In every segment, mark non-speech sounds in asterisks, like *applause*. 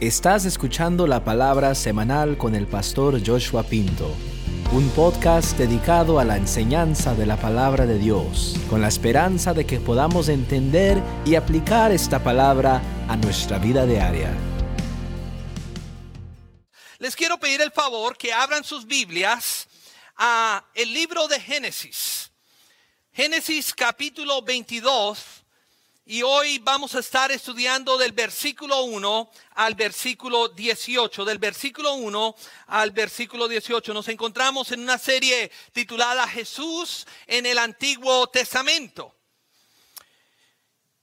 Estás escuchando la palabra semanal con el pastor Joshua Pinto, un podcast dedicado a la enseñanza de la palabra de Dios, con la esperanza de que podamos entender y aplicar esta palabra a nuestra vida diaria. Les quiero pedir el favor que abran sus Biblias a el libro de Génesis. Génesis capítulo 22 y hoy vamos a estar estudiando del versículo 1 al versículo 18. Del versículo 1 al versículo 18 nos encontramos en una serie titulada Jesús en el Antiguo Testamento.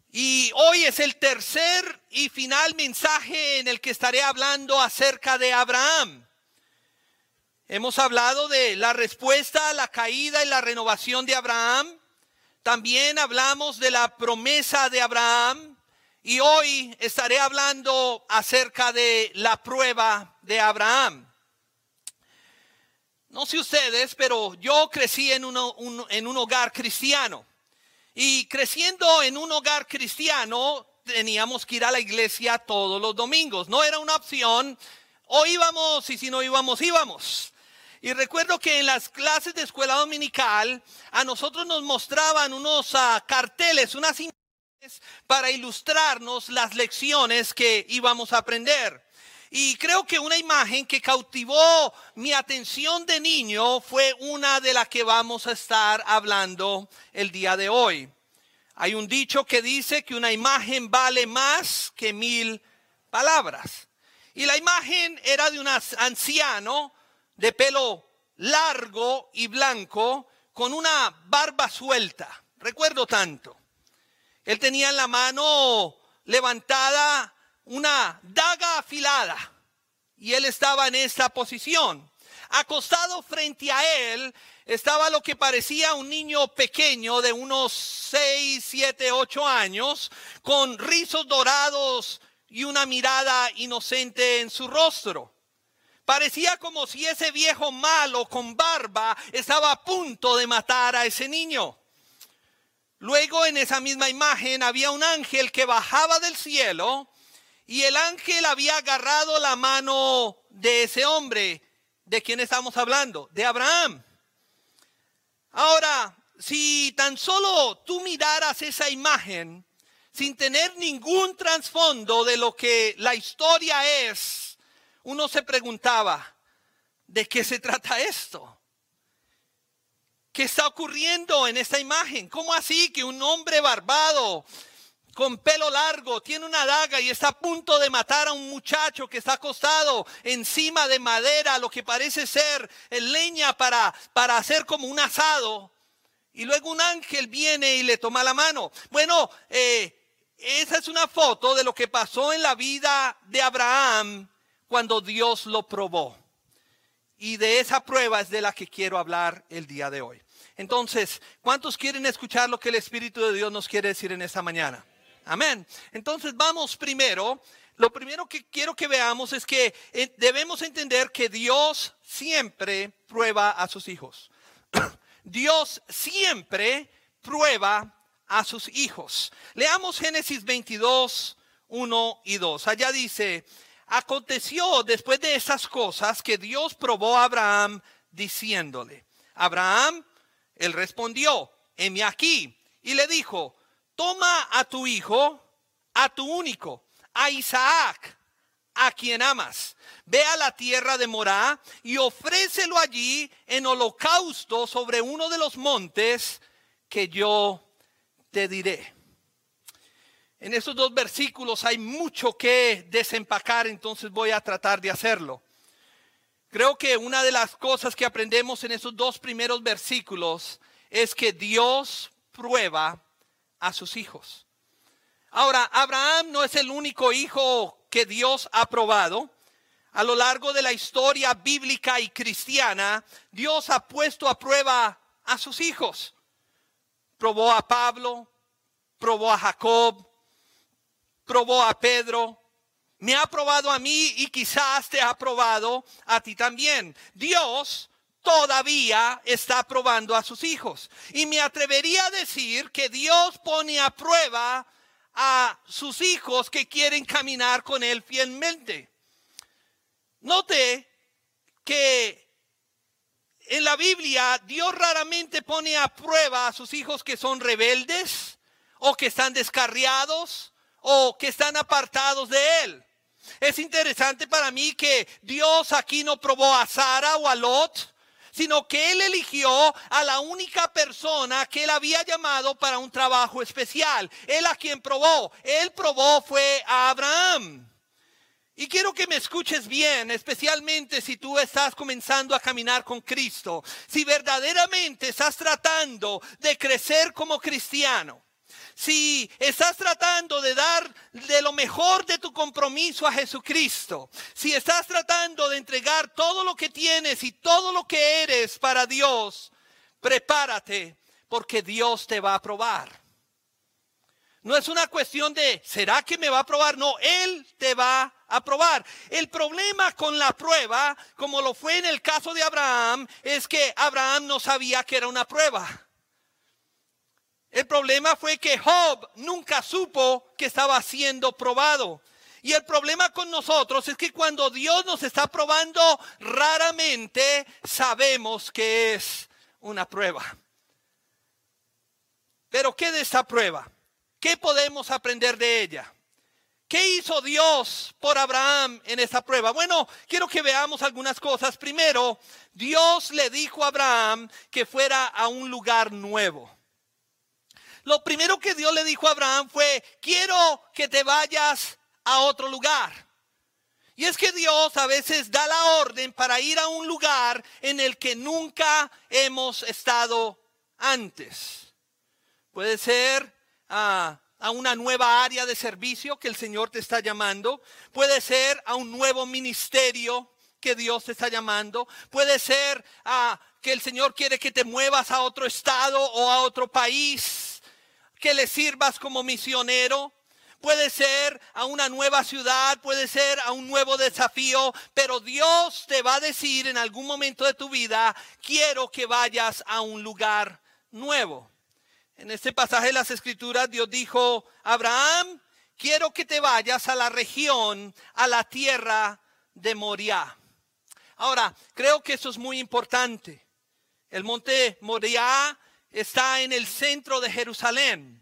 Y hoy es el tercer y final mensaje en el que estaré hablando acerca de Abraham. Hemos hablado de la respuesta a la caída y la renovación de Abraham. También hablamos de la promesa de Abraham y hoy estaré hablando acerca de la prueba de Abraham. No sé ustedes, pero yo crecí en, en un hogar cristiano. Y creciendo en un hogar cristiano, teníamos que ir a la iglesia todos los domingos. No era una opción. O íbamos y si no íbamos, íbamos. Y recuerdo que en las clases de escuela dominical a nosotros nos mostraban unos ah, carteles, unas imágenes para ilustrarnos las lecciones que íbamos a aprender. Y creo que una imagen que cautivó mi atención de niño fue una de las que vamos a estar hablando el día de hoy. Hay un dicho que dice que una imagen vale más que mil palabras. Y la imagen era de un anciano de pelo largo y blanco con una barba suelta. Recuerdo tanto. Él tenía en la mano levantada una daga afilada y él estaba en esta posición. Acostado frente a él estaba lo que parecía un niño pequeño de unos 6, 7, 8 años, con rizos dorados y una mirada inocente en su rostro. Parecía como si ese viejo malo con barba estaba a punto de matar a ese niño. Luego en esa misma imagen había un ángel que bajaba del cielo y el ángel había agarrado la mano de ese hombre. ¿De quién estamos hablando? De Abraham. Ahora, si tan solo tú miraras esa imagen sin tener ningún trasfondo de lo que la historia es, uno se preguntaba, ¿de qué se trata esto? ¿Qué está ocurriendo en esta imagen? ¿Cómo así que un hombre barbado, con pelo largo, tiene una daga y está a punto de matar a un muchacho que está acostado encima de madera, lo que parece ser leña para, para hacer como un asado? Y luego un ángel viene y le toma la mano. Bueno, eh, esa es una foto de lo que pasó en la vida de Abraham cuando Dios lo probó. Y de esa prueba es de la que quiero hablar el día de hoy. Entonces, ¿cuántos quieren escuchar lo que el Espíritu de Dios nos quiere decir en esta mañana? Amén. Entonces vamos primero. Lo primero que quiero que veamos es que eh, debemos entender que Dios siempre prueba a sus hijos. *clears throat* Dios siempre prueba a sus hijos. Leamos Génesis 22, 1 y 2. Allá dice, Aconteció después de esas cosas que Dios probó a Abraham diciéndole, Abraham, él respondió, heme aquí, y le dijo, toma a tu hijo, a tu único, a Isaac, a quien amas. Ve a la tierra de Morá y ofrécelo allí en holocausto sobre uno de los montes que yo te diré. En estos dos versículos hay mucho que desempacar, entonces voy a tratar de hacerlo. Creo que una de las cosas que aprendemos en esos dos primeros versículos es que Dios prueba a sus hijos. Ahora, Abraham no es el único hijo que Dios ha probado. A lo largo de la historia bíblica y cristiana, Dios ha puesto a prueba a sus hijos. Probó a Pablo, probó a Jacob, probó a Pedro, me ha probado a mí y quizás te ha probado a ti también. Dios todavía está probando a sus hijos. Y me atrevería a decir que Dios pone a prueba a sus hijos que quieren caminar con Él fielmente. Note que en la Biblia Dios raramente pone a prueba a sus hijos que son rebeldes o que están descarriados o que están apartados de Él. Es interesante para mí que Dios aquí no probó a Sara o a Lot, sino que Él eligió a la única persona que Él había llamado para un trabajo especial. Él a quien probó. Él probó fue a Abraham. Y quiero que me escuches bien, especialmente si tú estás comenzando a caminar con Cristo. Si verdaderamente estás tratando de crecer como cristiano. Si estás tratando de dar de lo mejor de tu compromiso a Jesucristo. Si estás tratando de entregar todo lo que tienes y todo lo que eres para Dios. Prepárate porque Dios te va a probar. No es una cuestión de, ¿será que me va a probar? No, Él te va a probar. El problema con la prueba, como lo fue en el caso de Abraham, es que Abraham no sabía que era una prueba. El problema fue que Job nunca supo que estaba siendo probado. Y el problema con nosotros es que cuando Dios nos está probando, raramente sabemos que es una prueba. Pero ¿qué de esta prueba? ¿Qué podemos aprender de ella? ¿Qué hizo Dios por Abraham en esa prueba? Bueno, quiero que veamos algunas cosas. Primero, Dios le dijo a Abraham que fuera a un lugar nuevo. Lo primero que Dios le dijo a Abraham fue, quiero que te vayas a otro lugar. Y es que Dios a veces da la orden para ir a un lugar en el que nunca hemos estado antes. Puede ser a, una nueva área de servicio que el Señor te está llamando. Puede ser a un nuevo ministerio que Dios te está llamando. Puede ser a que el Señor quiere que te muevas a otro estado o a otro país, que le sirvas como misionero. Puede ser a una nueva ciudad, puede ser a un nuevo desafío, pero Dios te va a decir en algún momento de tu vida, quiero que vayas a un lugar nuevo. En este pasaje de las Escrituras Dios dijo, Abraham, quiero que te vayas a la región, a la tierra de Moriah. Ahora, creo que eso es muy importante. El monte Moriah está en el centro de Jerusalén.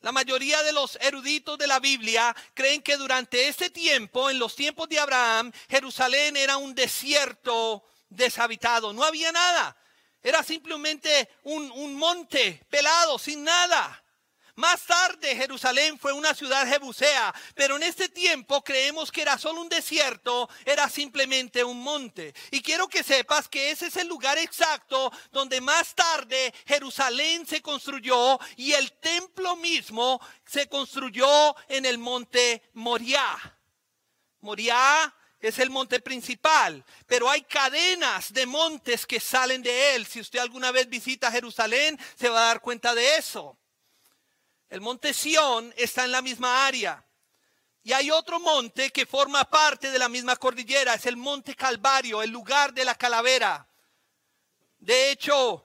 La mayoría de los eruditos de la Biblia creen que durante este tiempo, en los tiempos de Abraham, Jerusalén era un desierto deshabitado. No había nada. Era simplemente un, monte pelado, sin nada. Más tarde Jerusalén fue una ciudad jebusea, pero en este tiempo creemos que era solo un desierto, era simplemente un monte. Y quiero que sepas que ese es el lugar exacto donde más tarde Jerusalén se construyó y el templo mismo se construyó en el monte Moriah. Moriah es el monte principal, pero hay cadenas de montes que salen de él. Si usted alguna vez visita Jerusalén, se va a dar cuenta de eso. El monte Sión está en la misma área. Y hay otro monte que forma parte de la misma cordillera, es el monte Calvario, el lugar de la calavera. De hecho,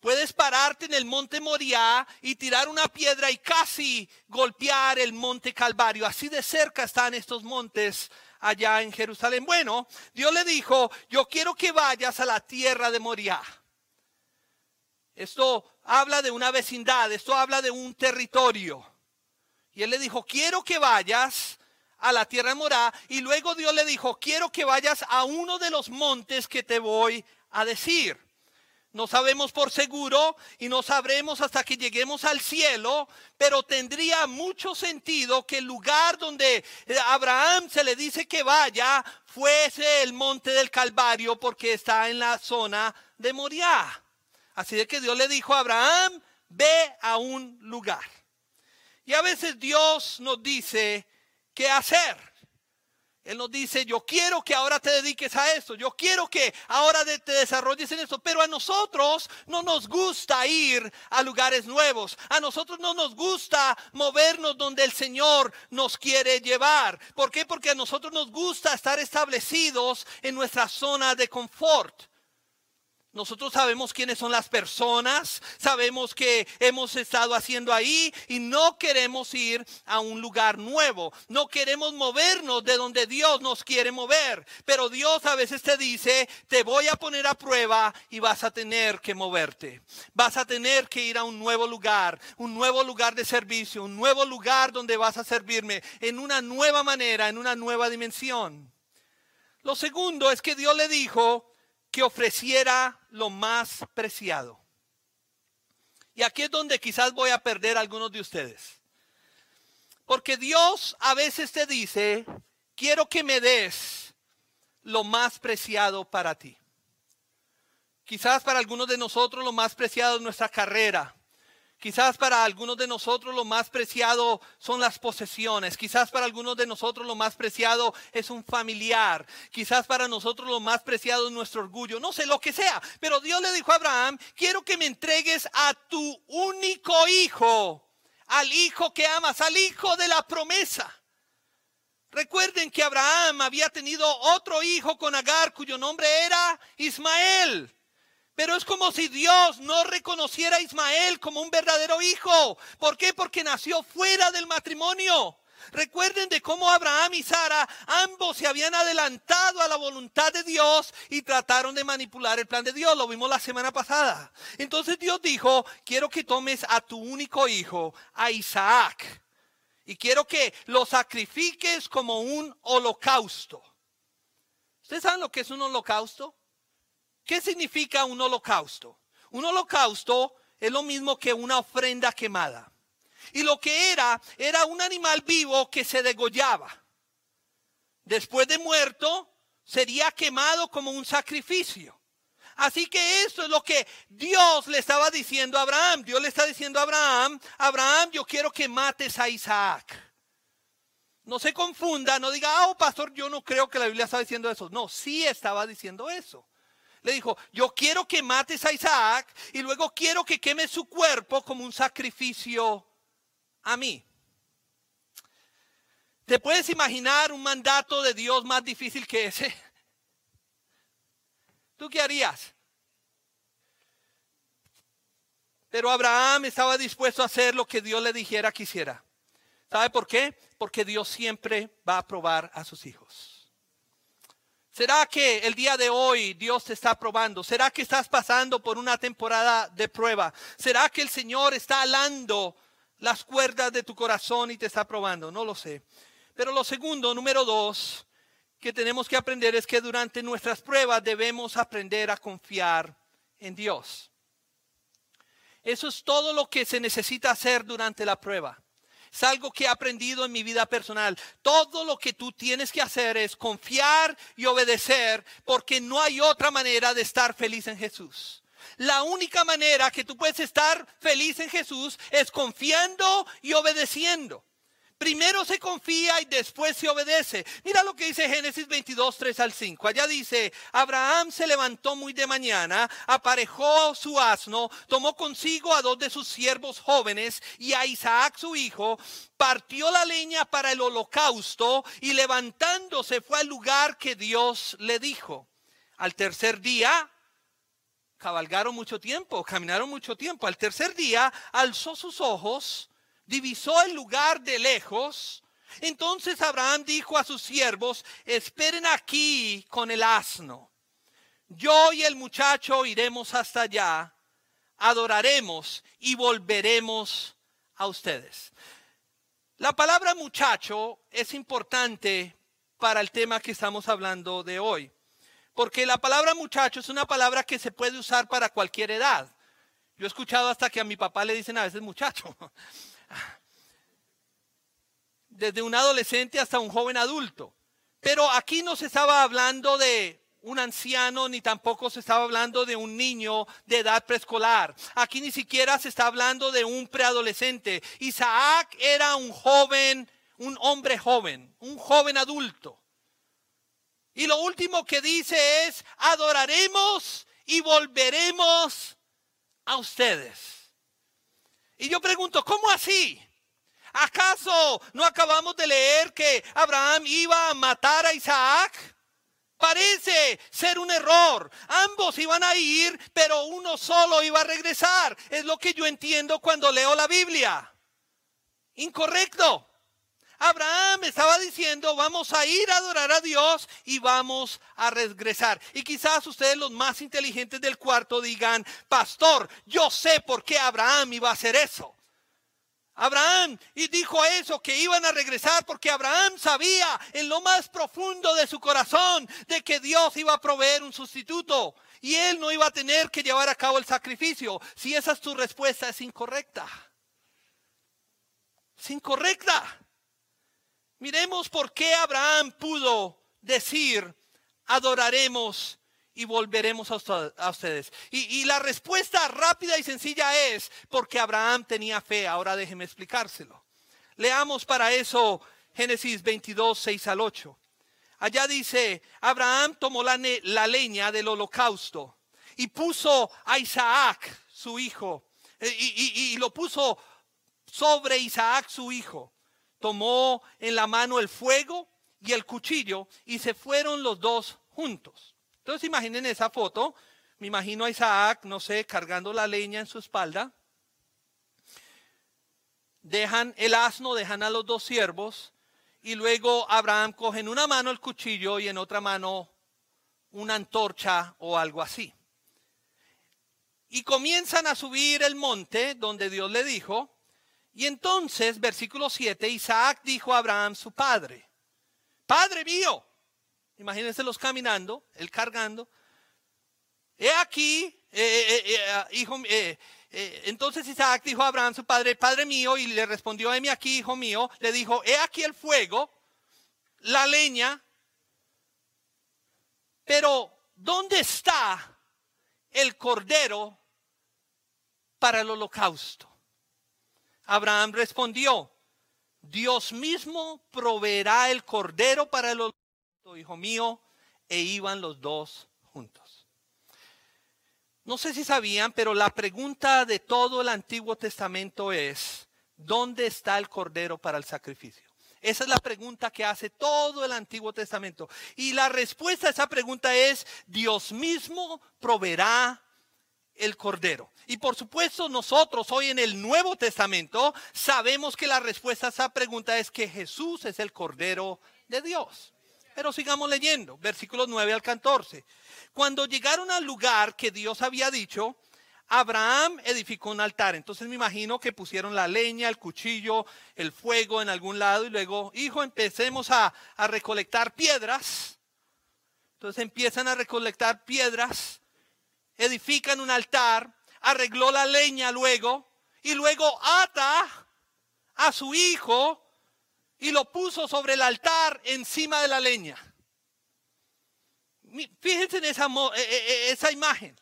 puedes pararte en el monte Moriah y tirar una piedra y casi golpear el monte Calvario. Así de cerca están estos montes allá en Jerusalén. Bueno, Dios le dijo, yo quiero que vayas a la tierra de Moriah. Esto habla de una vecindad, esto habla de un territorio. Y él le dijo, quiero que vayas a la tierra de Moriah. Y luego Dios le dijo, quiero que vayas a uno de los montes que te voy a decir. No sabemos por seguro y no sabremos hasta que lleguemos al cielo, pero tendría mucho sentido que el lugar donde Abraham se le dice que vaya fuese el monte del Calvario porque está en la zona de Moriah. Así de que Dios le dijo a Abraham, ve a un lugar. Y a veces Dios nos dice qué hacer. Él nos dice, yo quiero que ahora te dediques a esto, yo quiero que ahora te desarrolles en esto, pero a nosotros no nos gusta ir a lugares nuevos, a nosotros no nos gusta movernos donde el Señor nos quiere llevar. ¿Por qué? Porque a nosotros nos gusta estar establecidos en nuestra zona de confort. Nosotros sabemos quiénes son las personas, sabemos que hemos estado haciendo ahí y no queremos ir a un lugar nuevo, no queremos movernos de donde Dios nos quiere mover, pero Dios a veces te dice, te voy a poner a prueba y vas a tener que moverte, vas a tener que ir a un nuevo lugar, un nuevo lugar de servicio, un nuevo lugar donde vas a servirme en una nueva manera, en una nueva dimensión. Lo segundo es que Dios le dijo, que ofreciera lo más preciado. Y aquí es donde quizás voy a perder a algunos de ustedes. Porque Dios a veces te dice, quiero que me des lo más preciado para ti. Quizás para algunos de nosotros lo más preciado es nuestra carrera, Quizás para algunos de nosotros lo más preciado son las posesiones. Quizás para algunos de nosotros lo más preciado es un familiar. Quizás para nosotros lo más preciado es nuestro orgullo. No sé lo que sea. Pero Dios le dijo a Abraham, quiero que me entregues a tu único hijo. Al hijo que amas, al hijo de la promesa. Recuerden que Abraham había tenido otro hijo con Agar cuyo nombre era Ismael. Pero es como si Dios no reconociera a Ismael como un verdadero hijo. ¿Por qué? Porque nació fuera del matrimonio. Recuerden de cómo Abraham y Sara ambos se habían adelantado a la voluntad de Dios y trataron de manipular el plan de Dios. Lo vimos la semana pasada. Entonces Dios dijo, quiero que tomes a tu único hijo, a Isaac, y quiero que lo sacrifiques como un holocausto. ¿Ustedes saben lo que es un holocausto? ¿Qué significa un holocausto? Un holocausto es lo mismo que una ofrenda quemada. Y lo que era, era un animal vivo que se degollaba. Después de muerto, sería quemado como un sacrificio. Así que eso es lo que Dios le estaba diciendo a Abraham. Dios le está diciendo a Abraham, Abraham, yo quiero que mates a Isaac. No se confunda, no diga, oh pastor, yo no creo que la Biblia está diciendo eso. No, sí estaba diciendo eso le dijo, yo quiero que mates a Isaac y luego quiero que queme su cuerpo como un sacrificio a mí. ¿Te puedes imaginar un mandato de Dios más difícil que ese? ¿Tú qué harías? Pero Abraham estaba dispuesto a hacer lo que Dios le dijera que hiciera. ¿Sabe por qué? Porque Dios siempre va a probar a sus hijos. ¿Será que el día de hoy Dios te está probando? ¿Será que estás pasando por una temporada de prueba? ¿Será que el Señor está alando las cuerdas de tu corazón y te está probando? No lo sé. Pero lo segundo, número dos, que tenemos que aprender es que durante nuestras pruebas debemos aprender a confiar en Dios. Eso es todo lo que se necesita hacer durante la prueba. Es algo que he aprendido en mi vida personal. Todo lo que tú tienes que hacer es confiar y obedecer porque no hay otra manera de estar feliz en Jesús. La única manera que tú puedes estar feliz en Jesús es confiando y obedeciendo. Primero se confía y después se obedece. Mira lo que dice Génesis 22, 3 al 5. Allá dice, Abraham se levantó muy de mañana, aparejó su asno, tomó consigo a dos de sus siervos jóvenes y a Isaac su hijo, partió la leña para el holocausto y levantándose fue al lugar que Dios le dijo. Al tercer día, cabalgaron mucho tiempo, caminaron mucho tiempo. Al tercer día, alzó sus ojos divisó el lugar de lejos. Entonces Abraham dijo a sus siervos, esperen aquí con el asno. Yo y el muchacho iremos hasta allá, adoraremos y volveremos a ustedes. La palabra muchacho es importante para el tema que estamos hablando de hoy, porque la palabra muchacho es una palabra que se puede usar para cualquier edad. Yo he escuchado hasta que a mi papá le dicen a veces muchacho. Desde un adolescente hasta un joven adulto. Pero aquí no se estaba hablando de un anciano ni tampoco se estaba hablando de un niño de edad preescolar. Aquí ni siquiera se está hablando de un preadolescente. Isaac era un joven, un hombre joven, un joven adulto. Y lo último que dice es, adoraremos y volveremos a ustedes. Y yo pregunto, ¿cómo así? ¿Acaso no acabamos de leer que Abraham iba a matar a Isaac? Parece ser un error. Ambos iban a ir, pero uno solo iba a regresar. Es lo que yo entiendo cuando leo la Biblia. Incorrecto. Abraham estaba diciendo, vamos a ir a adorar a Dios y vamos a regresar. Y quizás ustedes los más inteligentes del cuarto digan, pastor, yo sé por qué Abraham iba a hacer eso. Abraham y dijo eso, que iban a regresar porque Abraham sabía en lo más profundo de su corazón de que Dios iba a proveer un sustituto y él no iba a tener que llevar a cabo el sacrificio. Si esa es tu respuesta, es incorrecta. Es incorrecta. Miremos por qué Abraham pudo decir, adoraremos y volveremos a ustedes. Y, la respuesta rápida y sencilla es porque Abraham tenía fe. Ahora déjeme explicárselo. Leamos para eso Génesis 22, 6 al 8. Allá dice, Abraham tomó la, la leña del holocausto y puso a Isaac, su hijo, eh, y lo puso sobre Isaac, su hijo tomó en la mano el fuego y el cuchillo y se fueron los dos juntos. Entonces imaginen esa foto, me imagino a Isaac, no sé, cargando la leña en su espalda. Dejan el asno, dejan a los dos siervos y luego Abraham coge en una mano el cuchillo y en otra mano una antorcha o algo así. Y comienzan a subir el monte donde Dios le dijo, y entonces, versículo 7, Isaac dijo a Abraham, su padre, Padre mío, imagínense los caminando, él cargando, he aquí, eh, eh, eh, hijo, entonces Isaac dijo a Abraham, su padre, Padre mío, y le respondió, heme aquí, hijo mío, le dijo, he aquí el fuego, la leña, pero ¿dónde está el cordero para el holocausto? Abraham respondió, Dios mismo proveerá el cordero para el holocausto, hijo mío, e iban los dos juntos. No sé si sabían, pero la pregunta de todo el Antiguo Testamento es, ¿dónde está el cordero para el sacrificio? Esa es la pregunta que hace todo el Antiguo Testamento. Y la respuesta a esa pregunta es, Dios mismo proveerá el Cordero. Y por supuesto nosotros hoy en el Nuevo Testamento sabemos que la respuesta a esa pregunta es que Jesús es el Cordero de Dios. Pero sigamos leyendo, versículos 9 al 14. Cuando llegaron al lugar que Dios había dicho, Abraham edificó un altar. Entonces me imagino que pusieron la leña, el cuchillo, el fuego en algún lado y luego, hijo, empecemos a, a recolectar piedras. Entonces empiezan a recolectar piedras edifican un altar, arregló la leña luego y luego ata a su hijo y lo puso sobre el altar encima de la leña. Fíjense en esa, e, e, e, esa imagen.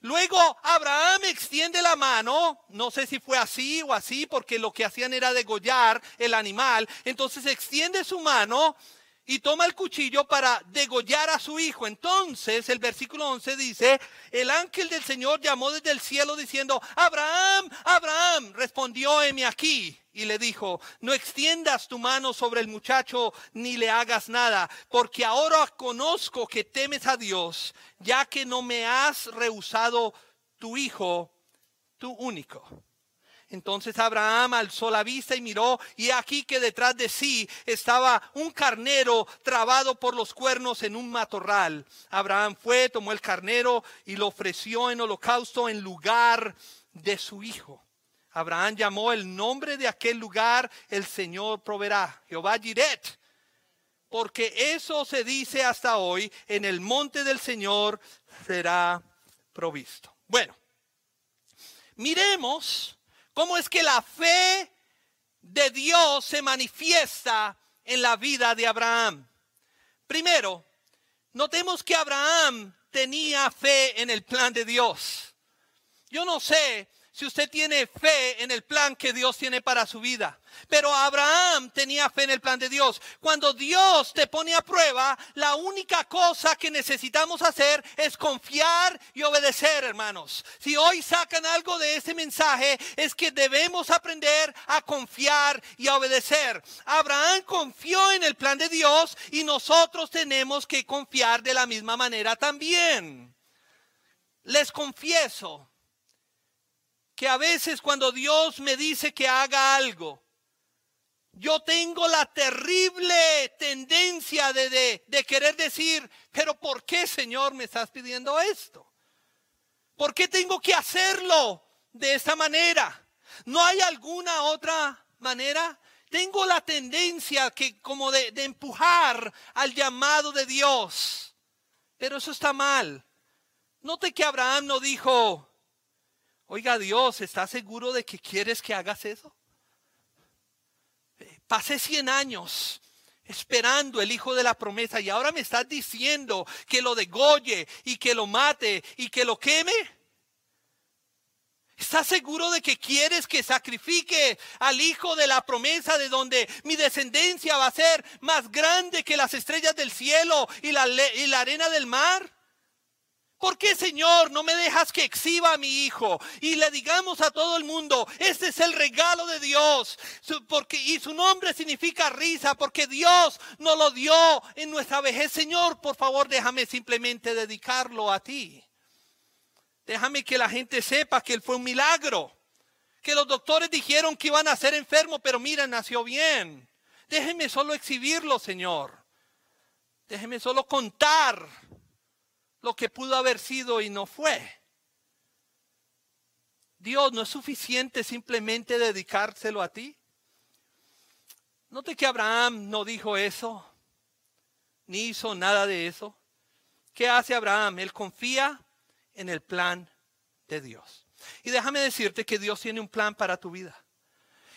Luego Abraham extiende la mano, no sé si fue así o así, porque lo que hacían era degollar el animal. Entonces extiende su mano y toma el cuchillo para degollar a su hijo. Entonces el versículo 11 dice, el ángel del Señor llamó desde el cielo diciendo, Abraham, Abraham, respondió heme aquí. Y le dijo, no extiendas tu mano sobre el muchacho ni le hagas nada, porque ahora conozco que temes a Dios, ya que no me has rehusado tu hijo, tu único. Entonces Abraham alzó la vista y miró, y aquí que detrás de sí estaba un carnero trabado por los cuernos en un matorral. Abraham fue, tomó el carnero y lo ofreció en holocausto en lugar de su hijo. Abraham llamó el nombre de aquel lugar, el Señor proveerá, Jehová Jiret, porque eso se dice hasta hoy, en el monte del Señor será provisto. Bueno, miremos ¿Cómo es que la fe de Dios se manifiesta en la vida de Abraham? Primero, notemos que Abraham tenía fe en el plan de Dios. Yo no sé si usted tiene fe en el plan que Dios tiene para su vida. Pero Abraham tenía fe en el plan de Dios. Cuando Dios te pone a prueba, la única cosa que necesitamos hacer es confiar y obedecer, hermanos. Si hoy sacan algo de ese mensaje, es que debemos aprender a confiar y a obedecer. Abraham confió en el plan de Dios y nosotros tenemos que confiar de la misma manera también. Les confieso que a veces cuando Dios me dice que haga algo, yo tengo la terrible tendencia de, querer decir, pero ¿por qué Señor me estás pidiendo esto? ¿Por qué tengo que hacerlo de esta manera? ¿No hay alguna otra manera? Tengo la tendencia que como de, de empujar al llamado de Dios, pero eso está mal. Note que Abraham no dijo, Oiga Dios, ¿estás seguro de que quieres que hagas eso? Pasé 100 años esperando el hijo de la promesa y ahora me estás diciendo que lo degolle y que lo mate y que lo queme. ¿Estás seguro de que quieres que sacrifique al hijo de la promesa de donde mi descendencia va a ser más grande que las estrellas del cielo y la, y la arena del mar? ¿Por qué, Señor, no me dejas que exhiba a mi hijo y le digamos a todo el mundo, este es el regalo de Dios? Porque, y su nombre significa risa, porque Dios nos lo dio en nuestra vejez. Señor, por favor, déjame simplemente dedicarlo a ti. Déjame que la gente sepa que él fue un milagro. Que los doctores dijeron que iban a ser enfermo, pero mira, nació bien. Déjeme solo exhibirlo, Señor. Déjeme solo contar lo que pudo haber sido y no fue. Dios, ¿no es suficiente simplemente dedicárselo a ti? Note que Abraham no dijo eso, ni hizo nada de eso. ¿Qué hace Abraham? Él confía en el plan de Dios. Y déjame decirte que Dios tiene un plan para tu vida.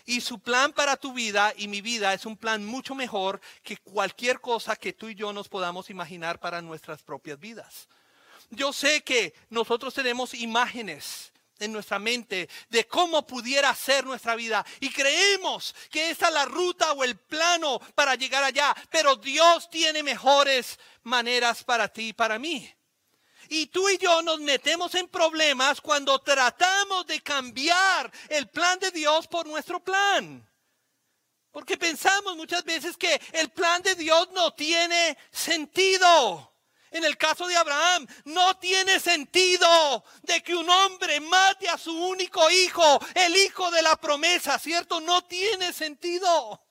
Y su plan para tu vida y mi vida es un plan mucho mejor que cualquier cosa que tú y yo nos podamos imaginar para nuestras propias vidas. Yo sé que nosotros tenemos imágenes en nuestra mente de cómo pudiera ser nuestra vida y creemos que esa es la ruta o el plano para llegar allá, pero Dios tiene mejores maneras para ti y para mí. Y tú y yo nos metemos en problemas cuando tratamos de cambiar el plan de Dios por nuestro plan. Porque pensamos muchas veces que el plan de Dios no tiene sentido. En el caso de Abraham, no tiene sentido de que un hombre mate a su único hijo, el hijo de la promesa, ¿cierto? No tiene sentido.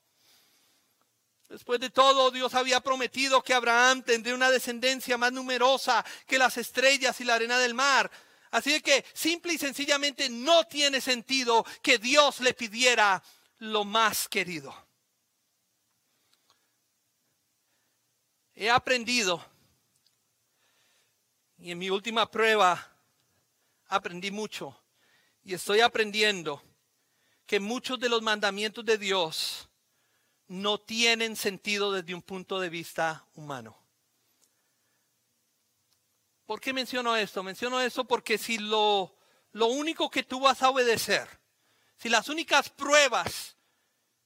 Después de todo, Dios había prometido que Abraham tendría una descendencia más numerosa que las estrellas y la arena del mar. Así que simple y sencillamente no tiene sentido que Dios le pidiera lo más querido. He aprendido, y en mi última prueba aprendí mucho, y estoy aprendiendo que muchos de los mandamientos de Dios no tienen sentido desde un punto de vista humano. ¿Por qué menciono esto? Menciono esto porque si lo, lo único que tú vas a obedecer, si las únicas pruebas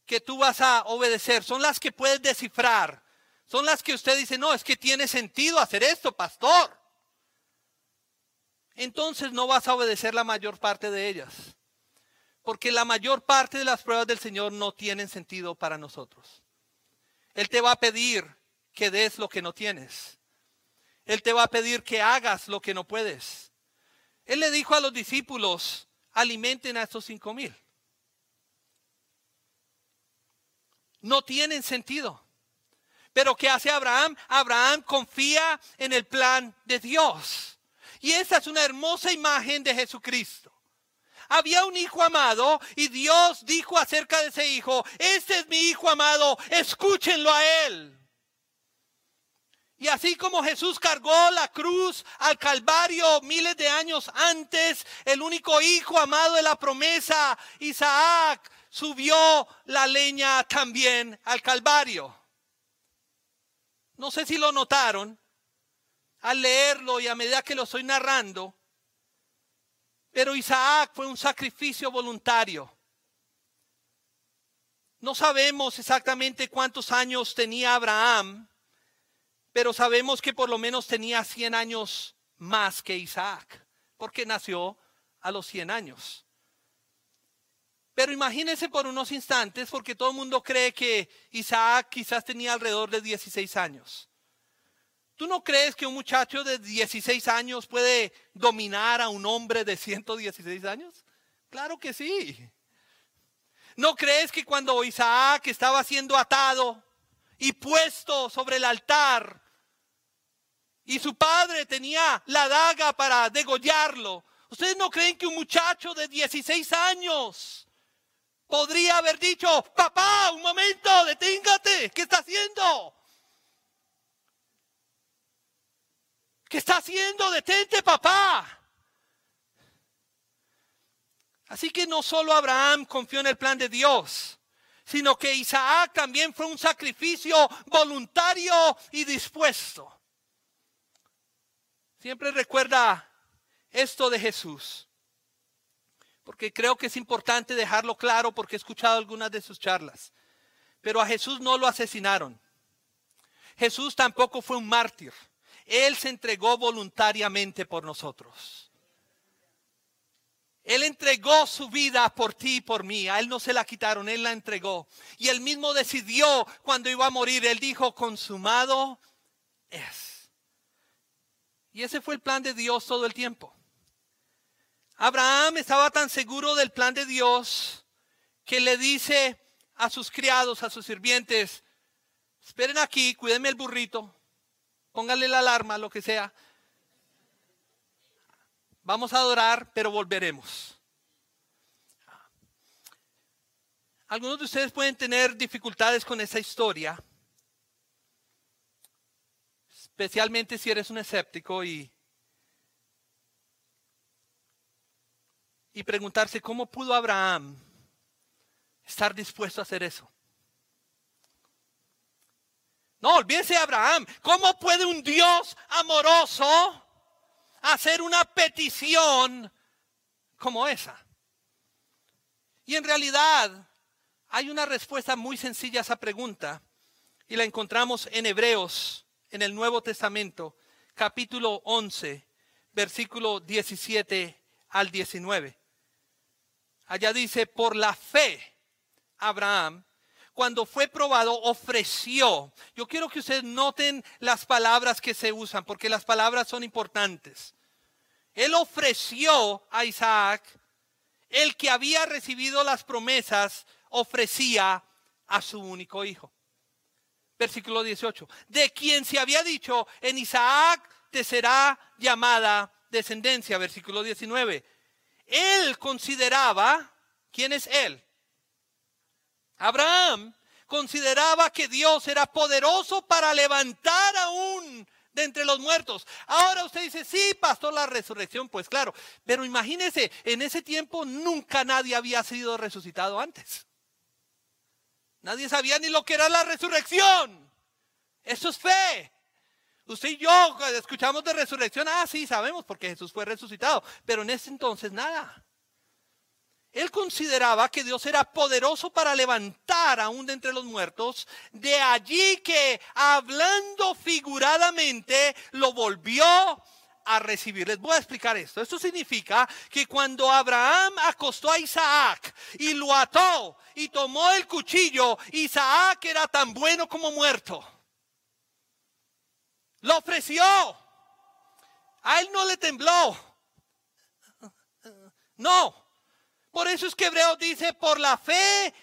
que tú vas a obedecer son las que puedes descifrar, son las que usted dice, no, es que tiene sentido hacer esto, pastor. Entonces no vas a obedecer la mayor parte de ellas. Porque la mayor parte de las pruebas del Señor no tienen sentido para nosotros. Él te va a pedir que des lo que no tienes. Él te va a pedir que hagas lo que no puedes. Él le dijo a los discípulos, alimenten a estos cinco mil. No tienen sentido. Pero ¿qué hace Abraham? Abraham confía en el plan de Dios. Y esa es una hermosa imagen de Jesucristo había un hijo amado y Dios dijo acerca de ese hijo, este es mi hijo amado, escúchenlo a él. Y así como Jesús cargó la cruz al Calvario miles de años antes, el único hijo amado de la promesa, Isaac, subió la leña también al Calvario. No sé si lo notaron al leerlo y a medida que lo estoy narrando, Pero Isaac fue un sacrificio voluntario. No sabemos exactamente cuántos años tenía Abraham, pero sabemos que por lo menos tenía 100 años más que Isaac, porque nació a los 100 años. Pero imagínense por unos instantes, porque todo el mundo cree que Isaac quizás tenía alrededor de 16 años. ¿Tú no crees que un muchacho de 16 años puede dominar a un hombre de 116 años? Claro que sí. ¿No crees que cuando Isaac estaba siendo atado y puesto sobre el altar y su padre tenía la daga para degollarlo, ¿ustedes no creen que un muchacho de 16 años podría haber dicho, papá, un momento, deténgate, ¿qué está haciendo? ¿Qué está haciendo? Detente, papá. Así que no solo Abraham confió en el plan de Dios, sino que Isaac también fue un sacrificio voluntario y dispuesto. Siempre recuerda esto de Jesús, porque creo que es importante dejarlo claro porque he escuchado algunas de sus charlas. Pero a Jesús no lo asesinaron. Jesús tampoco fue un mártir. Él se entregó voluntariamente por nosotros. Él entregó su vida por ti y por mí. A Él no se la quitaron, Él la entregó. Y Él mismo decidió cuando iba a morir. Él dijo, consumado es. Y ese fue el plan de Dios todo el tiempo. Abraham estaba tan seguro del plan de Dios que le dice a sus criados, a sus sirvientes, esperen aquí, cuídenme el burrito, póngale la alarma, lo que sea. Vamos a adorar, pero volveremos. Algunos de ustedes pueden tener dificultades con esa historia, especialmente si eres un escéptico y, y preguntarse cómo pudo Abraham estar dispuesto a hacer eso. No, olvídese Abraham. ¿Cómo puede un Dios amoroso hacer una petición como esa? Y en realidad hay una respuesta muy sencilla a esa pregunta y la encontramos en Hebreos, en el Nuevo Testamento, capítulo 11, versículo 17 al 19. Allá dice, por la fe, Abraham, cuando fue probado, ofreció. Yo quiero que ustedes noten las palabras que se usan, porque las palabras son importantes. Él ofreció a Isaac, el que había recibido las promesas, ofrecía a su único hijo. Versículo 18. De quien se había dicho, en Isaac te será llamada descendencia. Versículo 19. Él consideraba, ¿quién es él? Abraham consideraba que Dios era poderoso para levantar aún de entre los muertos. Ahora usted dice, sí, pastor, la resurrección, pues claro, pero imagínese, en ese tiempo nunca nadie había sido resucitado antes. Nadie sabía ni lo que era la resurrección. Eso es fe. Usted y yo escuchamos de resurrección, ah, sí, sabemos porque Jesús fue resucitado, pero en ese entonces nada. Él consideraba que Dios era poderoso para levantar aún de entre los muertos. De allí que, hablando figuradamente, lo volvió a recibir. Les voy a explicar esto. Esto significa que cuando Abraham acostó a Isaac y lo ató y tomó el cuchillo, Isaac era tan bueno como muerto. Lo ofreció. A él no le tembló. No. Por eso es que Hebreos dice, por la fe,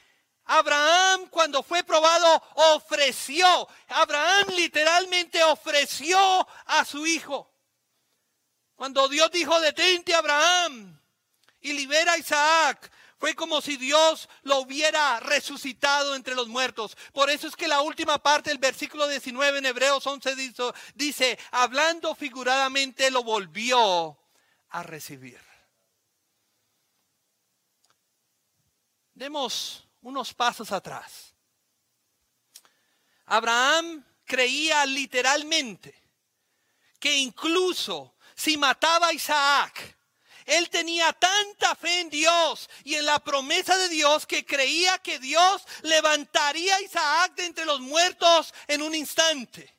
Abraham cuando fue probado ofreció. Abraham literalmente ofreció a su hijo. Cuando Dios dijo, detente Abraham y libera a Isaac, fue como si Dios lo hubiera resucitado entre los muertos. Por eso es que la última parte del versículo 19 en Hebreos 11 dice, dice hablando figuradamente, lo volvió a recibir. Demos unos pasos atrás. Abraham creía literalmente que incluso si mataba a Isaac, Él tenía tanta fe en Dios y en la promesa de Dios que creía que Dios levantaría a Isaac de entre los muertos en un instante.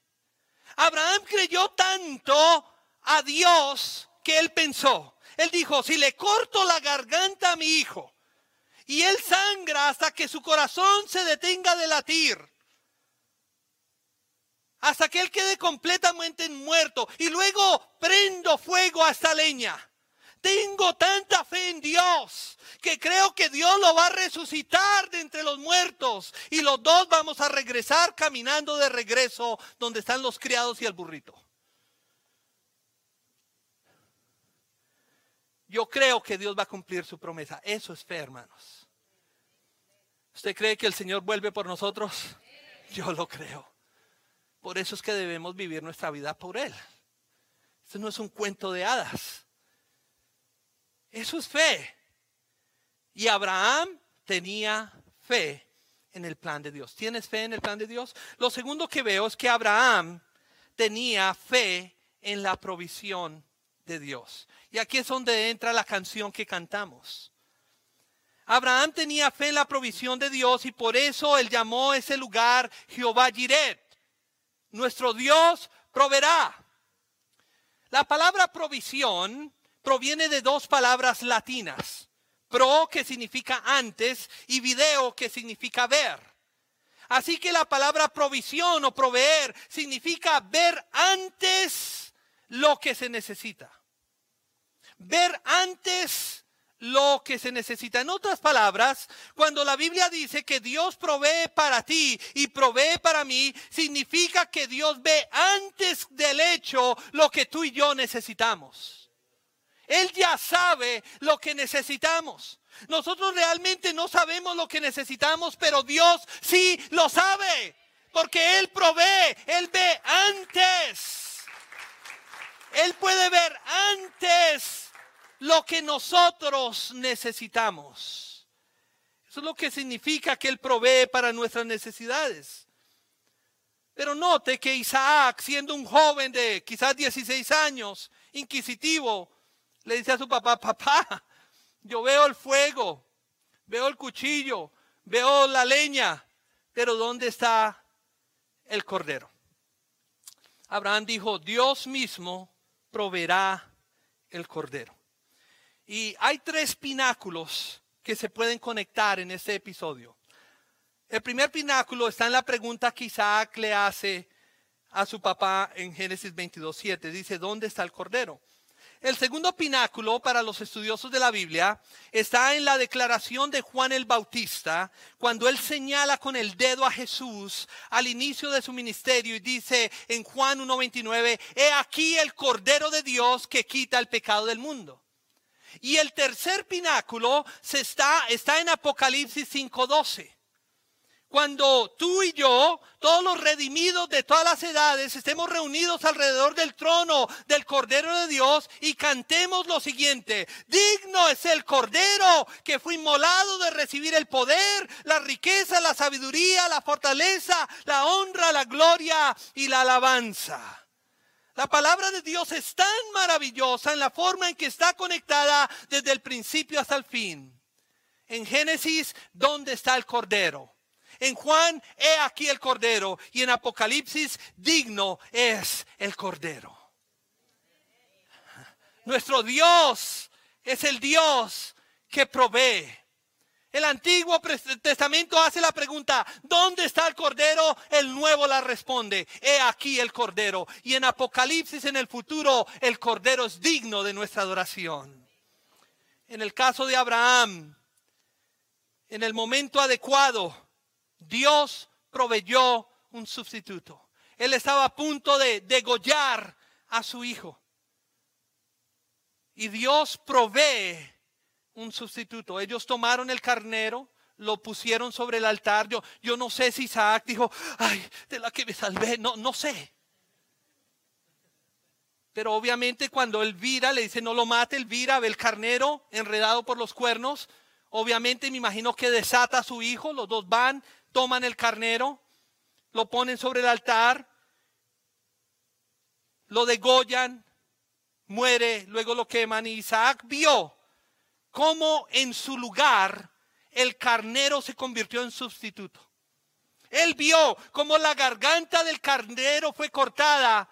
Abraham creyó tanto a Dios que él pensó. Él dijo, si le corto la garganta a mi hijo y él sangra hasta que su corazón se detenga de latir, hasta que él quede completamente muerto y luego prendo fuego a esta leña. Tengo tanta fe en Dios que creo que Dios lo va a resucitar de entre los muertos y los dos vamos a regresar caminando de regreso donde están los criados y el burrito. Yo creo que Dios va a cumplir su promesa. Eso es fe, hermanos. ¿Usted cree que el Señor vuelve por nosotros? Yo lo creo. Por eso es que debemos vivir nuestra vida por Él. Esto no es un cuento de hadas. Eso es fe. Y Abraham tenía fe en el plan de Dios. ¿Tienes fe en el plan de Dios? Lo segundo que veo es que Abraham tenía fe en la provisión de Dios. Y aquí es donde entra la canción que cantamos. Abraham tenía fe en la provisión de Dios y por eso él llamó ese lugar Jehová Jireh nuestro Dios proveerá. La palabra provisión proviene de dos palabras latinas. Pro, que significa antes, y video, que significa ver. Así que la palabra provisión o proveer significa ver antes lo que se necesita. Ver antes lo que se necesita. En otras palabras, cuando la Biblia dice que Dios provee para ti y provee para mí, significa que Dios ve antes del hecho lo que tú y yo necesitamos. Él ya sabe lo que necesitamos. Nosotros realmente no sabemos lo que necesitamos, pero Dios sí lo sabe. Porque Él provee, Él ve antes. Él puede ver antes lo que nosotros necesitamos. Eso es lo que significa que Él provee para nuestras necesidades. Pero note que Isaac, siendo un joven de quizás 16 años, inquisitivo, le dice a su papá, papá, yo veo el fuego, veo el cuchillo, veo la leña, pero ¿dónde está el cordero? Abraham dijo, Dios mismo proveerá el cordero. Y hay tres pináculos que se pueden conectar en este episodio. El primer pináculo está en la pregunta que Isaac le hace a su papá en Génesis 22.7. Dice, ¿dónde está el cordero? El segundo pináculo para los estudiosos de la Biblia está en la declaración de Juan el Bautista, cuando él señala con el dedo a Jesús al inicio de su ministerio y dice en Juan 1.29, he aquí el Cordero de Dios que quita el pecado del mundo. Y el tercer pináculo se está, está en Apocalipsis 5.12. Cuando tú y yo, todos los redimidos de todas las edades, estemos reunidos alrededor del trono del Cordero de Dios y cantemos lo siguiente, digno es el Cordero que fue inmolado de recibir el poder, la riqueza, la sabiduría, la fortaleza, la honra, la gloria y la alabanza. La palabra de Dios es tan maravillosa en la forma en que está conectada desde el principio hasta el fin. En Génesis, ¿dónde está el Cordero? En Juan, he aquí el Cordero. Y en Apocalipsis, digno es el Cordero. Nuestro Dios es el Dios que provee. El Antiguo Testamento hace la pregunta, ¿dónde está el Cordero? El Nuevo la responde, he aquí el Cordero. Y en Apocalipsis en el futuro, el Cordero es digno de nuestra adoración. En el caso de Abraham, en el momento adecuado, Dios proveyó un sustituto. Él estaba a punto de degollar a su hijo. Y Dios provee un sustituto. Ellos tomaron el carnero, lo pusieron sobre el altar. Yo, yo no sé si Isaac dijo, ay, de la que me salvé, no, no sé. Pero obviamente cuando Elvira le dice no lo mate, Elvira ve el carnero enredado por los cuernos. Obviamente me imagino que desata a su hijo, los dos van, toman el carnero, lo ponen sobre el altar, lo degollan muere, luego lo queman y Isaac vio cómo en su lugar el carnero se convirtió en sustituto. Él vio cómo la garganta del carnero fue cortada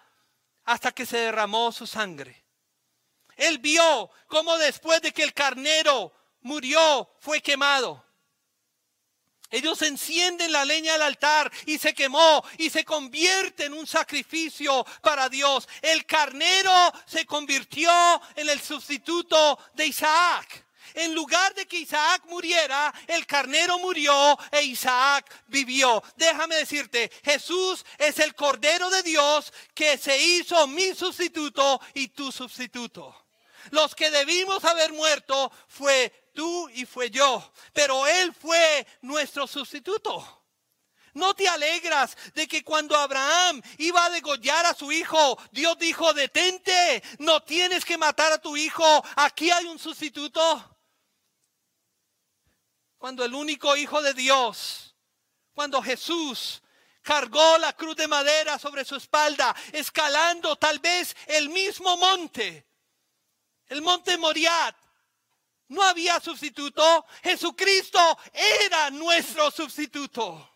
hasta que se derramó su sangre. Él vio cómo después de que el carnero murió, fue quemado. Ellos encienden la leña del altar y se quemó y se convierte en un sacrificio para Dios. El carnero se convirtió en el sustituto de Isaac. En lugar de que Isaac muriera, el carnero murió e Isaac vivió. Déjame decirte, Jesús es el Cordero de Dios que se hizo mi sustituto y tu sustituto. Los que debimos haber muerto fue tú y fue yo, pero Él fue nuestro sustituto. ¿No te alegras de que cuando Abraham iba a degollar a su hijo, Dios dijo, detente, no tienes que matar a tu hijo, aquí hay un sustituto? Cuando el único Hijo de Dios, cuando Jesús cargó la cruz de madera sobre su espalda, escalando tal vez el mismo monte, el monte Moriat. No había sustituto, Jesucristo era nuestro sustituto.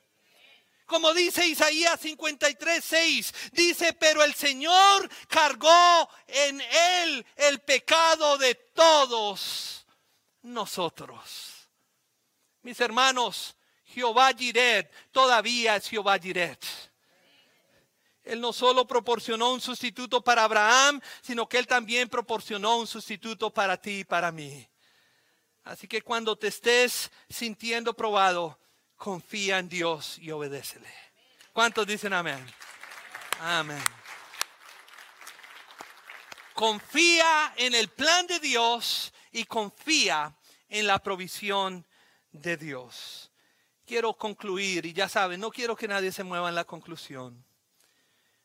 Como dice Isaías 53, 6, dice, pero el Señor cargó en él el pecado de todos nosotros. Mis hermanos, Jehová Jiret todavía es Jehová Jiret. Él no solo proporcionó un sustituto para Abraham, sino que Él también proporcionó un sustituto para ti y para mí. Así que cuando te estés sintiendo probado, confía en Dios y obedécele. ¿Cuántos dicen amén? Amén. Confía en el plan de Dios y confía en la provisión de Dios. Quiero concluir y ya saben, no quiero que nadie se mueva en la conclusión,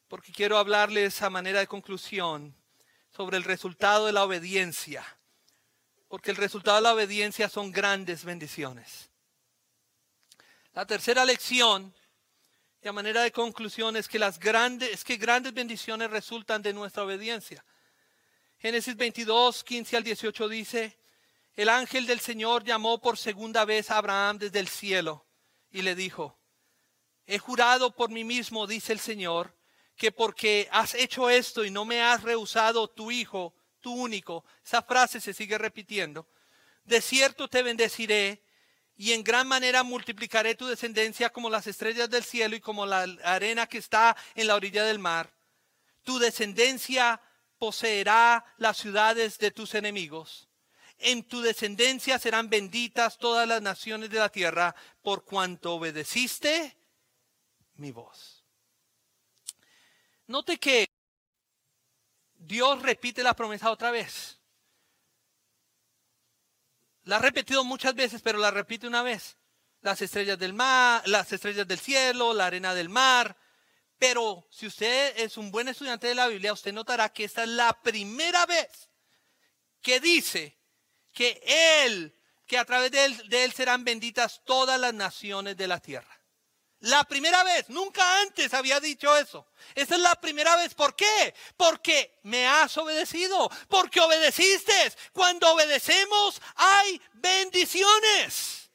porque quiero hablarles a manera de conclusión sobre el resultado de la obediencia, porque el resultado de la obediencia son grandes bendiciones. La tercera lección, y a manera de conclusión, es que las grandes, es que grandes bendiciones resultan de nuestra obediencia. Génesis 22, 15 al 18 dice, el ángel del Señor llamó por segunda vez a Abraham desde el cielo y le dijo, he jurado por mí mismo, dice el Señor, que porque has hecho esto y no me has rehusado tu hijo, tu único, esa frase se sigue repitiendo, de cierto te bendeciré y en gran manera multiplicaré tu descendencia como las estrellas del cielo y como la arena que está en la orilla del mar. Tu descendencia poseerá las ciudades de tus enemigos en tu descendencia serán benditas todas las naciones de la tierra por cuanto obedeciste mi voz. Note que Dios repite la promesa otra vez. La ha repetido muchas veces, pero la repite una vez. Las estrellas del mar, las estrellas del cielo, la arena del mar. Pero si usted es un buen estudiante de la Biblia, usted notará que esta es la primera vez que dice que Él, que a través de él, serán benditas todas las naciones de la tierra. La primera vez, nunca antes había dicho eso. Esa es la primera vez. ¿Por qué? Porque me has obedecido. Porque obedeciste. Cuando obedecemos hay bendiciones.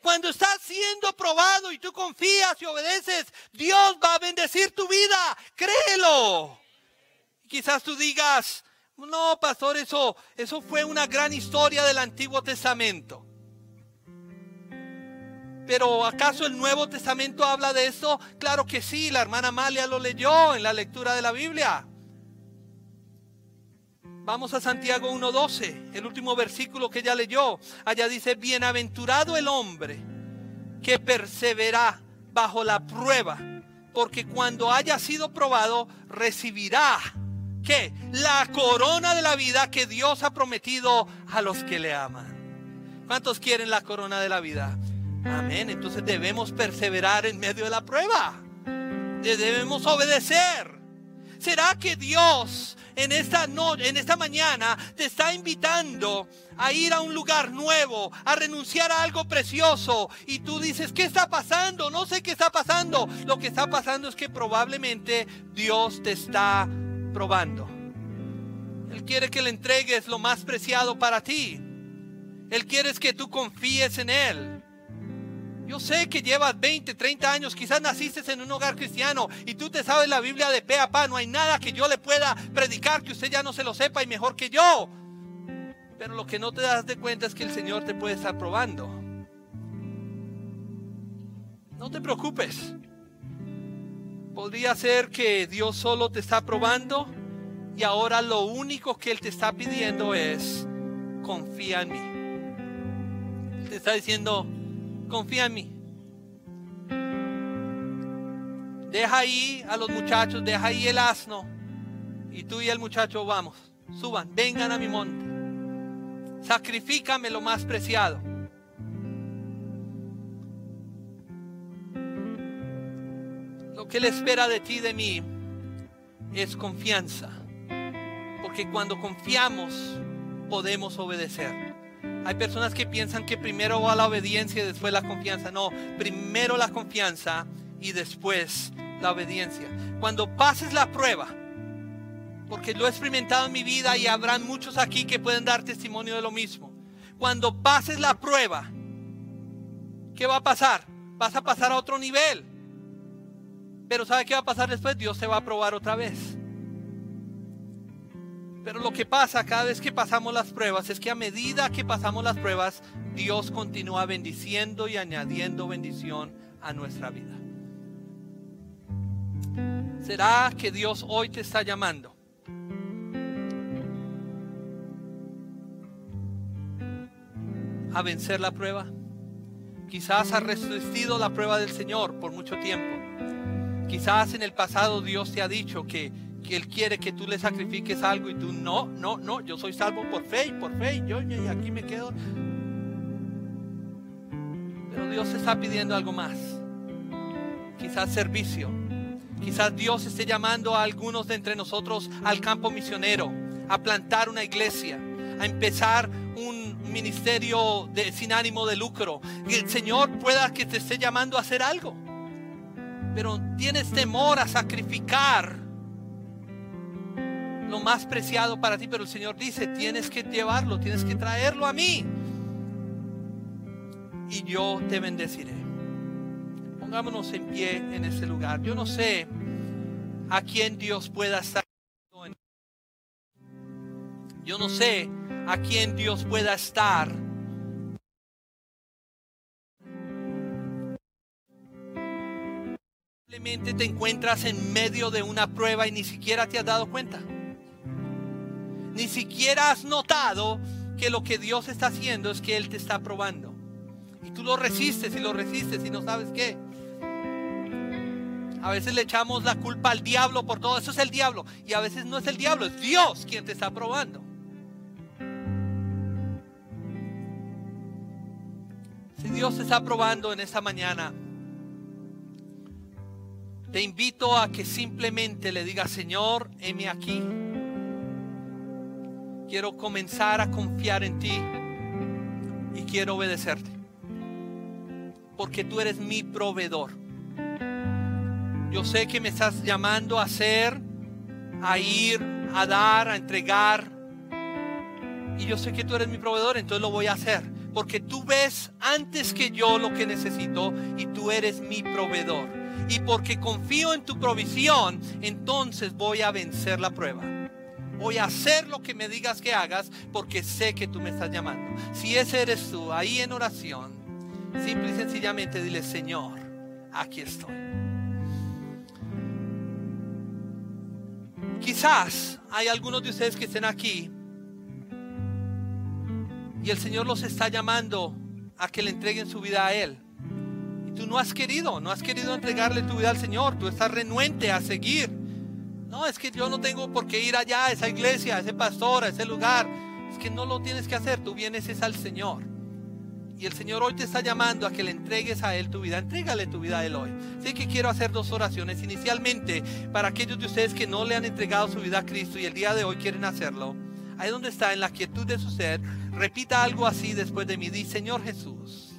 Cuando estás siendo probado y tú confías y obedeces, Dios va a bendecir tu vida. Créelo. Quizás tú digas, no, pastor, eso, eso fue una gran historia del Antiguo Testamento. Pero ¿acaso el Nuevo Testamento habla de eso? Claro que sí, la hermana Amalia lo leyó en la lectura de la Biblia. Vamos a Santiago 1.12, el último versículo que ella leyó. Allá dice, bienaventurado el hombre que persevera bajo la prueba, porque cuando haya sido probado recibirá ¿Qué? La corona de la vida que Dios ha prometido a los que le aman. ¿Cuántos quieren la corona de la vida? Amén. Entonces debemos perseverar en medio de la prueba. Debemos obedecer. ¿Será que Dios en esta noche, en esta mañana te está invitando a ir a un lugar nuevo, a renunciar a algo precioso y tú dices, ¿qué está pasando? No sé qué está pasando. Lo que está pasando es que probablemente Dios te está probando. Él quiere que le entregues lo más preciado para ti. Él quiere que tú confíes en Él. Yo sé que llevas 20, 30 años, quizás naciste en un hogar cristiano y tú te sabes la Biblia de pe a pa. No hay nada que yo le pueda predicar que usted ya no se lo sepa y mejor que yo. Pero lo que no te das de cuenta es que el Señor te puede estar probando. No te preocupes. Podría ser que Dios solo te está probando y ahora lo único que Él te está pidiendo es confía en mí. Te está diciendo, confía en mí. Deja ahí a los muchachos, deja ahí el asno. Y tú y el muchacho vamos, suban, vengan a mi monte. Sacrifícame lo más preciado. Que Él espera de ti y de mí es confianza. Porque cuando confiamos podemos obedecer. Hay personas que piensan que primero va la obediencia y después la confianza. No, primero la confianza y después la obediencia. Cuando pases la prueba, porque lo he experimentado en mi vida y habrán muchos aquí que pueden dar testimonio de lo mismo. Cuando pases la prueba, ¿qué va a pasar? Vas a pasar a otro nivel. Pero ¿sabe qué va a pasar después? Dios te va a probar otra vez. Pero lo que pasa cada vez que pasamos las pruebas es que a medida que pasamos las pruebas, Dios continúa bendiciendo y añadiendo bendición a nuestra vida. ¿Será que Dios hoy te está llamando? A vencer la prueba. Quizás has resistido la prueba del Señor por mucho tiempo. Quizás en el pasado Dios te ha dicho que Él quiere que tú le sacrifiques algo y tú no, no, no, yo soy salvo por fe y por fe y yo y aquí me quedo. Pero Dios está pidiendo algo más. Quizás servicio. Quizás Dios esté llamando a algunos de entre nosotros al campo misionero, a plantar una iglesia, a empezar un ministerio de, sin ánimo de lucro. Y el Señor pueda que te esté llamando a hacer algo. Pero tienes temor a sacrificar lo más preciado para ti, pero el Señor dice, tienes que llevarlo, tienes que traerlo a mí. Y yo te bendeciré. Pongámonos en pie en este lugar. Yo no sé a quién Dios pueda estar. Yo no sé a quién Dios pueda estar. Simplemente te encuentras en medio de una prueba y ni siquiera te has dado cuenta. Ni siquiera has notado que lo que Dios está haciendo es que Él te está probando. Y tú lo resistes y lo resistes y no sabes qué. A veces le echamos la culpa al diablo por todo. Eso es el diablo. Y a veces no es el diablo, es Dios quien te está probando. Si Dios te está probando en esta mañana, te invito a que simplemente le digas, Señor, heme aquí quiero comenzar a confiar en ti y quiero obedecerte. Porque tú eres mi proveedor. Yo sé que me estás llamando a hacer, a ir, a dar, a entregar. Y yo sé que tú eres mi proveedor, entonces lo voy a hacer. Porque tú ves antes que yo lo que necesito y tú eres mi proveedor. Y porque confío en tu provisión, entonces voy a vencer la prueba voy a hacer lo que me digas que hagas porque sé que tú me estás llamando. Si ese eres tú, ahí en oración, simple y sencillamente dile, Señor, aquí estoy. Quizás hay algunos de ustedes que estén aquí y el Señor los está llamando a que le entreguen su vida a Él. Tú no has querido, no has querido entregarle tu vida al Señor, tú estás renuente a seguir. No, es que yo no tengo por qué ir allá, a esa iglesia, a ese pastor, a ese lugar. Es que no lo tienes que hacer, tú vienes es al Señor. Y el Señor hoy te está llamando a que le entregues a Él tu vida. Entrégale tu vida a Él hoy. Sé que quiero hacer dos oraciones. Inicialmente, para aquellos de ustedes que no le han entregado su vida a Cristo y el día de hoy quieren hacerlo, ahí donde está, en la quietud de su ser, repita algo así después de mí. Di, Señor Jesús,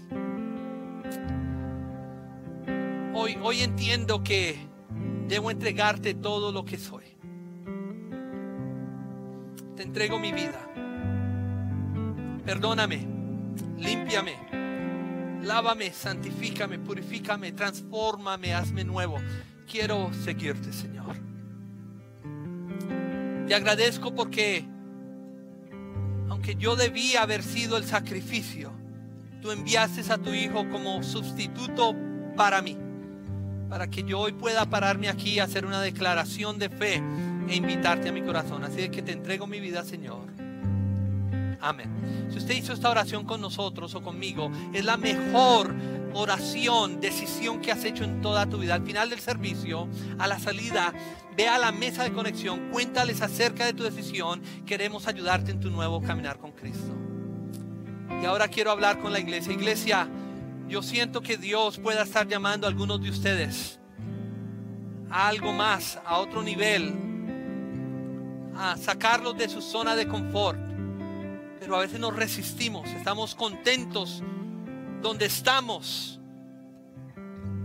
hoy, hoy entiendo que debo entregarte todo lo que soy. Te entrego mi vida. Perdóname, límpiame, lávame, santifícame, purifícame, transfórmame, hazme nuevo. Quiero seguirte, Señor. Te agradezco porque, aunque yo debía haber sido el sacrificio, tú enviaste a tu Hijo como sustituto para mí, para que yo hoy pueda pararme aquí hacer una declaración de fe e invitarte a mi corazón. Así que te entrego mi vida, Señor. Amén. Si usted hizo esta oración con nosotros o conmigo, es la mejor oración, decisión que has hecho en toda tu vida. Al final del servicio, a la salida, ve a la mesa de conexión, cuéntales acerca de tu decisión. Queremos ayudarte en tu nuevo caminar con Cristo. Y ahora quiero hablar con la iglesia. Iglesia, yo siento que Dios pueda estar llamando a algunos de ustedes a algo más, a otro nivel, a sacarlos de su zona de confort. Pero a veces nos resistimos, estamos contentos donde estamos,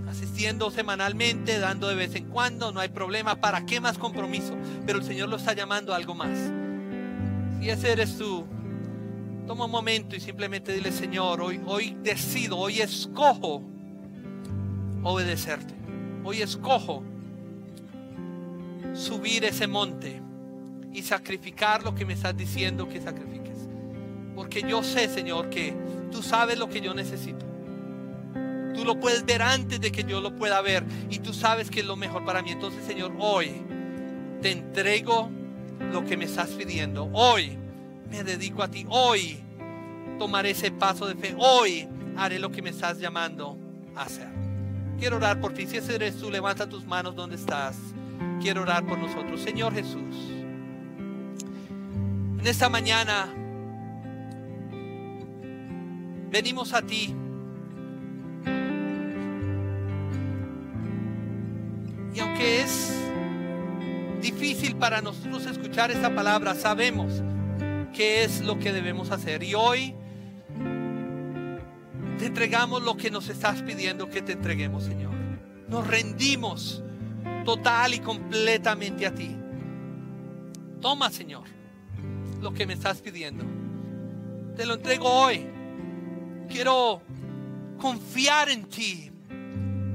asistiendo semanalmente, dando de vez en cuando, no hay problema, ¿para qué más compromiso? Pero el Señor lo está llamando a algo más. Si ese eres tú, Toma un momento y simplemente dile, Señor, hoy, hoy decido, hoy escojo obedecerte. Hoy escojo subir ese monte y sacrificar lo que me estás diciendo que sacrifiques. Porque yo sé, Señor, que tú sabes lo que yo necesito. Tú lo puedes ver antes de que yo lo pueda ver y tú sabes que es lo mejor para mí. Entonces, Señor, hoy te entrego lo que me estás pidiendo. Hoy me dedico a ti. Hoy tomaré ese paso de fe. Hoy haré lo que me estás llamando a hacer. Quiero orar por ti. Si ese eres tú, levanta tus manos donde estás. Quiero orar por nosotros. Señor Jesús, en esta mañana venimos a ti. Y aunque es difícil para nosotros escuchar esta palabra, sabemos qué es lo que debemos hacer. Y hoy te entregamos lo que nos estás pidiendo que te entreguemos, Señor. Nos rendimos total y completamente a ti. Toma, Señor, lo que me estás pidiendo. Te lo entrego hoy. Quiero confiar en ti,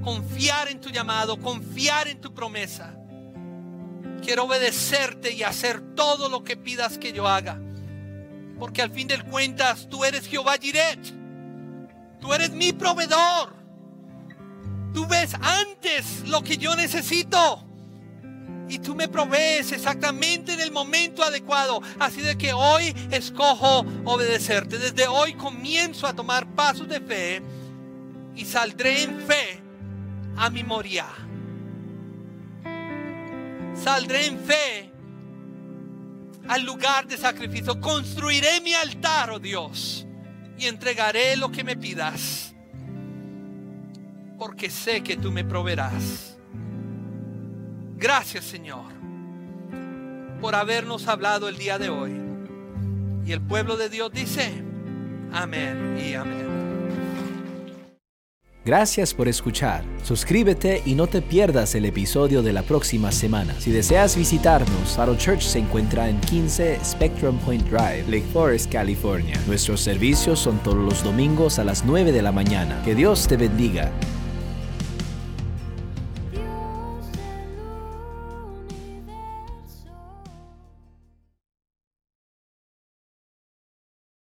confiar en tu llamado, confiar en tu promesa. Quiero obedecerte y hacer todo lo que pidas que yo haga. Porque al fin de cuentas tú eres Jehová Jireh. Tú eres mi proveedor. Tú ves antes lo que yo necesito. Y tú me provees exactamente en el momento adecuado. Así de que hoy escojo obedecerte. Desde hoy comienzo a tomar pasos de fe. Y saldré en fe a mi moria. Saldré en fe al lugar de sacrificio. Construiré mi altar, oh Dios, y entregaré lo que me pidas, porque sé que tú me proveerás. Gracias, Señor, por habernos hablado el día de hoy. Y el pueblo de Dios dice, amén y amén. Gracias por escuchar. Suscríbete y no te pierdas el episodio de la próxima semana. Si deseas visitarnos, Faro Church se encuentra en 15 Spectrum Point Drive, Lake Forest, California. Nuestros servicios son todos los domingos a las 9 de la mañana. Que Dios te bendiga.